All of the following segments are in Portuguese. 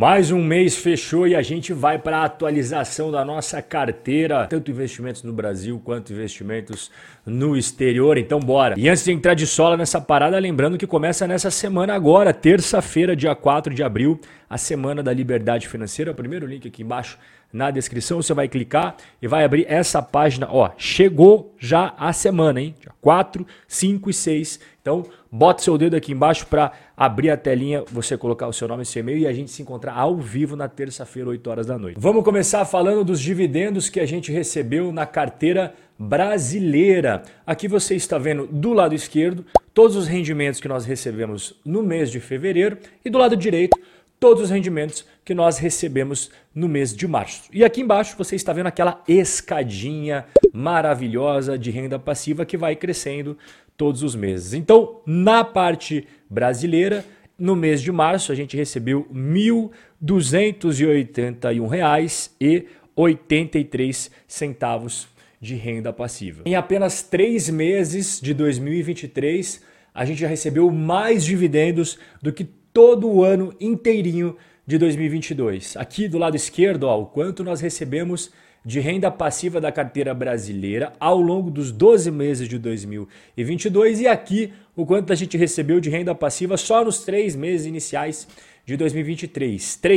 Mais um mês fechou e a gente vai para a atualização da nossa carteira, tanto investimentos no Brasil quanto investimentos no exterior. Então, bora. E antes de entrar de sola nessa parada, lembrando que começa nessa semana agora, terça-feira, dia 4 de abril, a Semana da Liberdade Financeira. Primeiro link aqui embaixo na descrição, você vai clicar e vai abrir essa página. Ó, chegou já a semana, hein? Dia 4, 5 e 6. Então, bota seu dedo aqui embaixo para abrir a telinha, você colocar o seu nome e seu e-mail e a gente se encontrar ao vivo na terça-feira, 8 horas da noite. Vamos começar falando dos dividendos que a gente recebeu na carteira brasileira. Aqui você está vendo do lado esquerdo todos os rendimentos que nós recebemos no mês de fevereiro e do lado direito todos os rendimentos que nós recebemos no mês de março. E aqui embaixo você está vendo aquela escadinha maravilhosa de renda passiva que vai crescendo todos os meses. Então, na parte brasileira, no mês de março a gente recebeu R$ 1.281,83 de renda passiva. Em apenas três meses de 2023, a gente já recebeu mais dividendos do que todo o ano inteirinho de 2022. Aqui do lado esquerdo, ó, o quanto nós recebemos de renda passiva da carteira brasileira ao longo dos 12 meses de 2022 e aqui o quanto a gente recebeu de renda passiva só nos três meses iniciais de 2023, R$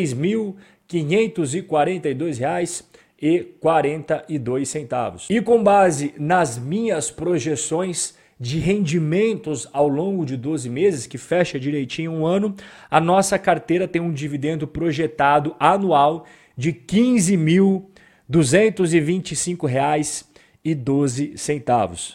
3.542,42. E com base nas minhas projeções de rendimentos ao longo de 12 meses, que fecha direitinho um ano, a nossa carteira tem um dividendo projetado anual de R$ 15.225,12.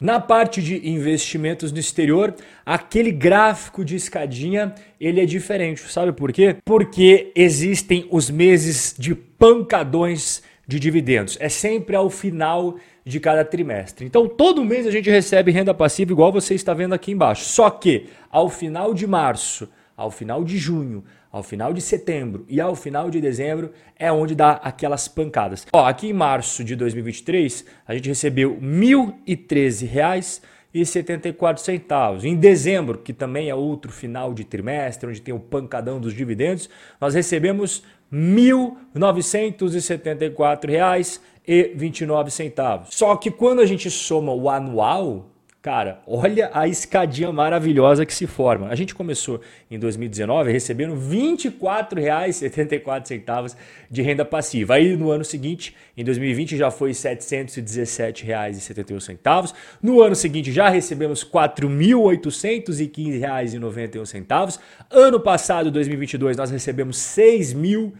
Na parte de investimentos no exterior, aquele gráfico de escadinha, ele é diferente, sabe por quê? Porque existem os meses de pancadões de dividendos. É sempre ao final de cada trimestre. Então, todo mês a gente recebe renda passiva, igual você está vendo aqui embaixo. Só que ao final de março, ao final de junho, ao final de setembro e ao final de dezembro é onde dá aquelas pancadas. Ó, aqui em março de 2023, a gente recebeu R$ 1.013 e 74 centavos. Em dezembro, que também é outro final de trimestre, onde tem o pancadão dos dividendos, nós recebemos R$ 1.974,29. Só que quando a gente soma o anual, Cara, olha a escadinha maravilhosa que se forma. A gente começou em 2019 recebendo R$ 24,74 de renda passiva. Aí no ano seguinte, em 2020, já foi R$ 717,71. No ano seguinte, já recebemos R$ 4.815,91. Ano passado, 2022, nós recebemos R$ 6.000.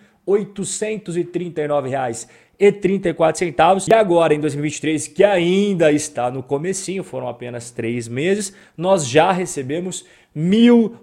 1,34. E agora, em 2023, que ainda está no comecinho, foram apenas três meses, nós já recebemos R$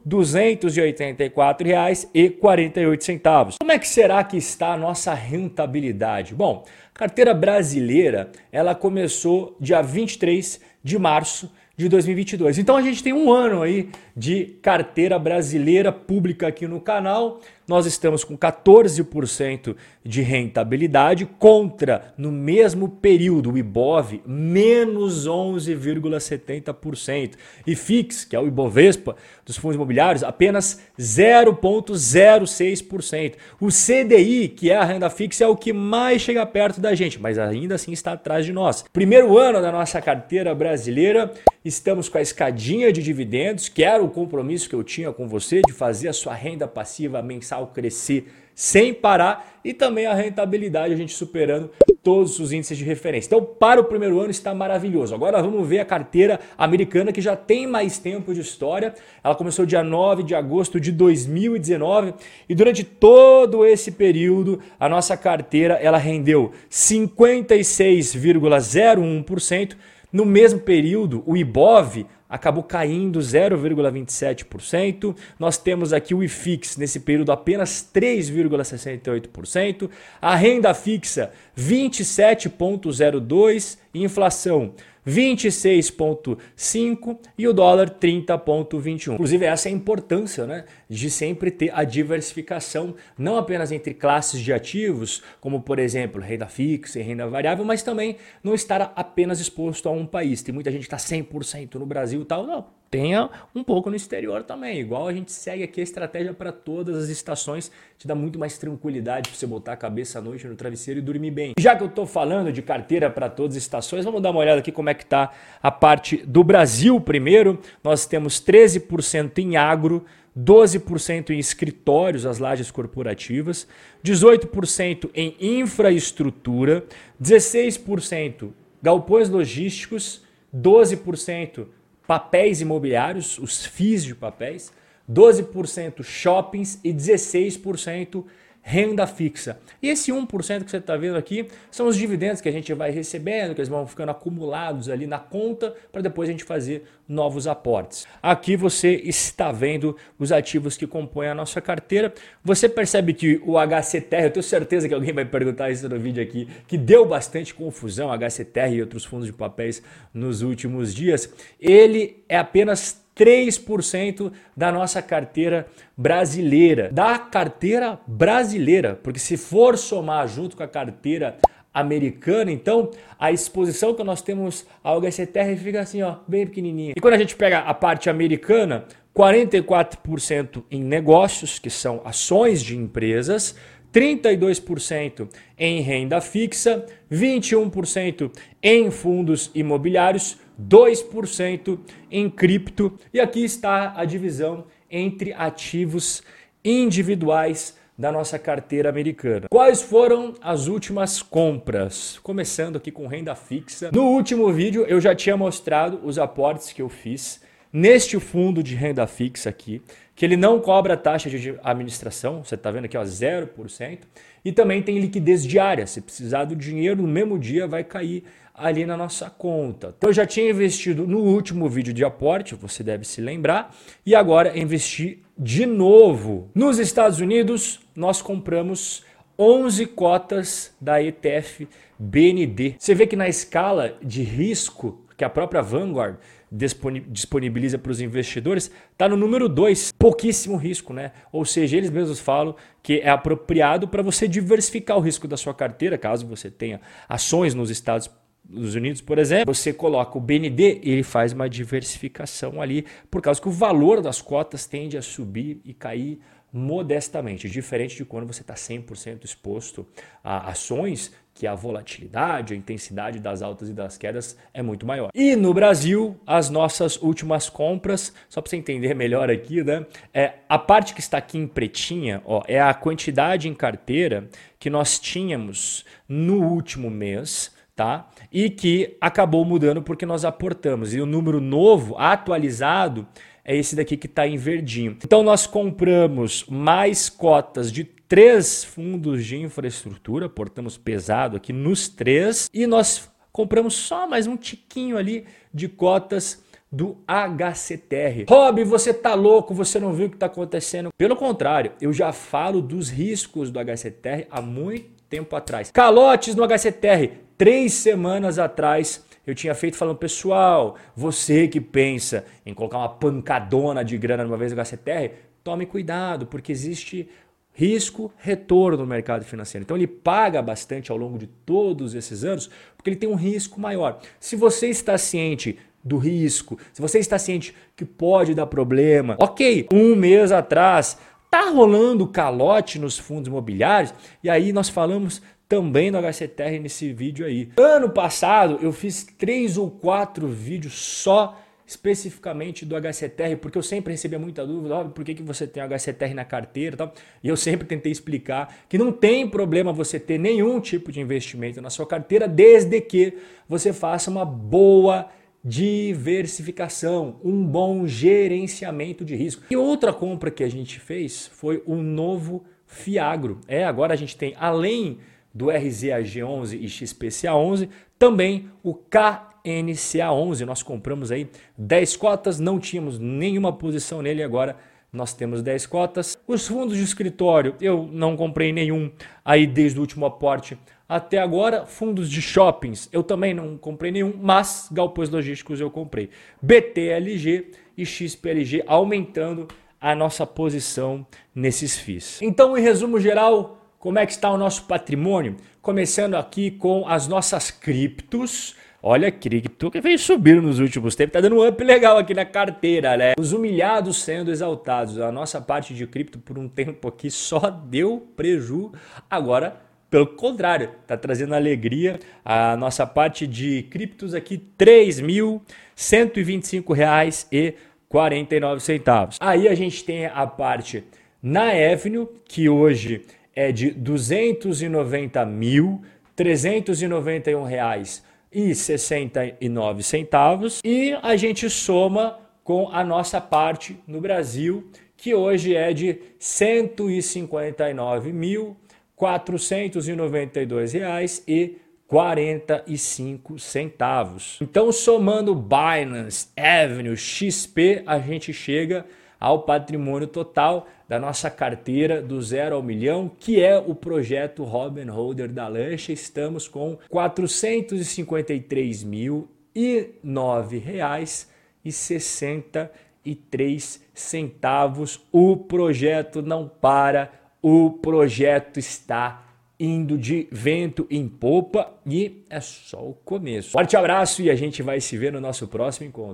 1.284,48. Como é que será que está a nossa rentabilidade? Bom, a carteira brasileira, ela começou dia 23 de março de 2022. Então a gente tem um ano aí de carteira brasileira pública aqui no canal. Nós estamos com 14% de rentabilidade contra, no mesmo período, o IBOV, menos 11,70%. E FIX, que é o Ibovespa dos fundos imobiliários, apenas 0,06%. O CDI, que é a renda fixa, é o que mais chega perto da gente, mas ainda assim está atrás de nós. Primeiro ano da nossa carteira brasileira, estamos com a escadinha de dividendos, que era o compromisso que eu tinha com você de fazer a sua renda passiva mensal crescer sem parar e também a rentabilidade a gente superando todos os índices de referência. Então, para o primeiro ano está maravilhoso. Agora vamos ver a carteira americana que já tem mais tempo de história. Ela começou dia 9 de agosto de 2019 e durante todo esse período a nossa carteira ela rendeu 56,01%. No mesmo período, o IBOV acabou caindo 0,27%. Nós temos aqui o IFIX nesse período apenas 3,68%, a renda fixa 27,02% e inflação 26,5 e o dólar 30,21. Inclusive, essa é a importância né, de sempre ter a diversificação, não apenas entre classes de ativos, como por exemplo renda fixa e renda variável, mas também não estar apenas exposto a um país. Tem muita gente que está 100% no Brasil e tal. Não, tenha um pouco no exterior também. Igual a gente segue aqui a estratégia para todas as estações, te dá muito mais tranquilidade para você botar a cabeça à noite no travesseiro e dormir bem. Já que eu estou falando de carteira para todas as estações, vamos dar uma olhada aqui como é que está a parte do Brasil primeiro. Nós temos 13% em agro, 12% em escritórios, as lajes corporativas, 18% em infraestrutura, 16% galpões logísticos, 12% papéis imobiliários, os FIIs de papéis, 12% shoppings e 16% renda fixa. E esse 1% que você está vendo aqui são os dividendos que a gente vai recebendo, que eles vão ficando acumulados ali na conta para depois a gente fazer novos aportes. Aqui você está vendo os ativos que compõem a nossa carteira. Você percebe que o HCTR, eu tenho certeza que alguém vai perguntar isso no vídeo aqui, que deu bastante confusão, HCTR e outros fundos de papéis nos últimos dias. Ele é apenas 3% da nossa carteira brasileira. Da carteira brasileira, porque se for somar junto com a carteira americana, então a exposição que nós temos ao HCTR fica assim, ó, bem pequenininha. E quando a gente pega a parte americana, 44% em negócios, que são ações de empresas, 32% em renda fixa, 21% em fundos imobiliários, 2% em cripto. E aqui está a divisão entre ativos individuais da nossa carteira americana. Quais foram as últimas compras? Começando aqui com renda fixa. No último vídeo eu já tinha mostrado os aportes que eu fiz neste fundo de renda fixa aqui, que ele não cobra taxa de administração, você está vendo aqui, ó, 0%, e também tem liquidez diária. Se precisar do dinheiro no mesmo dia, vai cair ali na nossa conta. Então eu já tinha investido no último vídeo de aporte, você deve se lembrar, e agora investi de novo. Nos Estados Unidos, nós compramos 11 cotas da ETF BND. Você vê que na escala de risco que a própria Vanguard disponibiliza para os investidores, está no número 2, pouquíssimo risco, né? Ou seja, eles mesmos falam que é apropriado para você diversificar o risco da sua carteira, caso você tenha ações nos Estados nos Unidos, por exemplo, você coloca o BND ele faz uma diversificação ali, por causa que o valor das cotas tende a subir e cair modestamente, diferente de quando você está 100% exposto a ações que a volatilidade, a intensidade das altas e das quedas é muito maior. E no Brasil, as nossas últimas compras, só para você entender melhor aqui, né? É, a parte que está aqui em pretinha ó, é a quantidade em carteira que nós tínhamos no último mês tá? E que acabou mudando porque nós aportamos. E o número novo, atualizado, é esse daqui que está em verdinho. Então nós compramos mais cotas de três fundos de infraestrutura, portamos pesado aqui nos três, e nós compramos só mais um tiquinho ali de cotas do HCTR. Rob, você tá louco, você não viu o que está acontecendo. Pelo contrário, eu já falo dos riscos do HCTR há muito tempo atrás. Calotes no HCTR, três semanas atrás eu tinha feito falando, pessoal, você que pensa em colocar uma pancadona de grana numa vez no HCTR, tome cuidado, porque existe risco, retorno no mercado financeiro. Então ele paga bastante ao longo de todos esses anos, porque ele tem um risco maior. Se você está ciente do risco, se você está ciente que pode dar problema, ok, um mês atrás tá rolando calote nos fundos imobiliários e aí nós falamos também no HCTR nesse vídeo aí. Ano passado eu fiz três ou quatro vídeos só especificamente do HCTR, porque eu sempre recebia muita dúvida, oh, por que, que você tem HCTR na carteira e tal. E eu sempre tentei explicar que não tem problema você ter nenhum tipo de investimento na sua carteira, desde que você faça uma boa diversificação, um bom gerenciamento de risco. E outra compra que a gente fez foi o novo Fiagro. É, agora a gente tem além do RZAG11 e XPCA11, também o KNCA11. Nós compramos aí 10 cotas, não tínhamos nenhuma posição nele agora nós temos 10 cotas. Os fundos de escritório, eu não comprei nenhum aí desde o último aporte até agora. Fundos de shoppings, eu também não comprei nenhum, mas galpões logísticos eu comprei. BTLG e XPLG aumentando a nossa posição nesses FIIs. Então, em resumo geral, como é que está o nosso patrimônio? Começando aqui com as nossas criptos. Olha, cripto que veio subindo nos últimos tempos, tá dando um up legal aqui na carteira, né? Os humilhados sendo exaltados. A nossa parte de cripto por um tempo aqui só deu preju. Agora, pelo contrário, tá trazendo alegria. A nossa parte de criptos aqui, R$ 3.125,49. Aí a gente tem a parte na Avenue, que hoje é de R$ 290.391,00 e 69 centavos a gente soma com a nossa parte no Brasil, que hoje é de R$ 159.492 e 45 centavos. Então, somando Binance, Avenue, XP, a gente chega ao patrimônio total da nossa carteira do zero ao milhão, que é o projeto Robin Holder da Lancha. Estamos com R$ 453.009,63 centavos. O projeto não para, o projeto está indo de vento em popa e é só o começo. Forte abraço e a gente vai se ver no nosso próximo encontro.